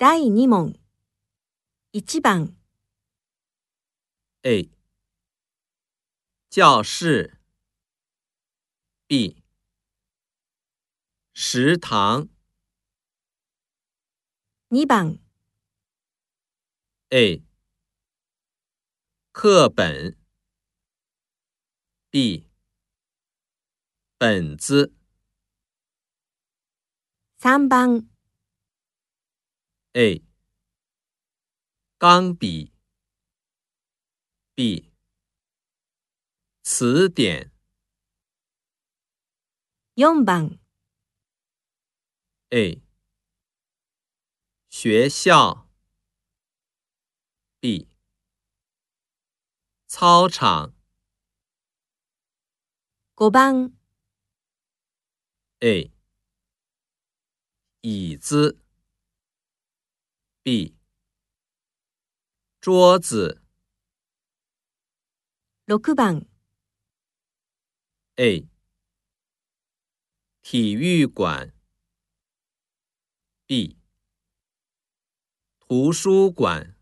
第二问，一、番，A，教室，B，食堂。二、番，A，课本，B，本子。三、番。A 钢笔。B 词典。四番。A 学校。B 操场。五番。A 椅子。B，桌子。六番。A，体育馆。B，图书馆。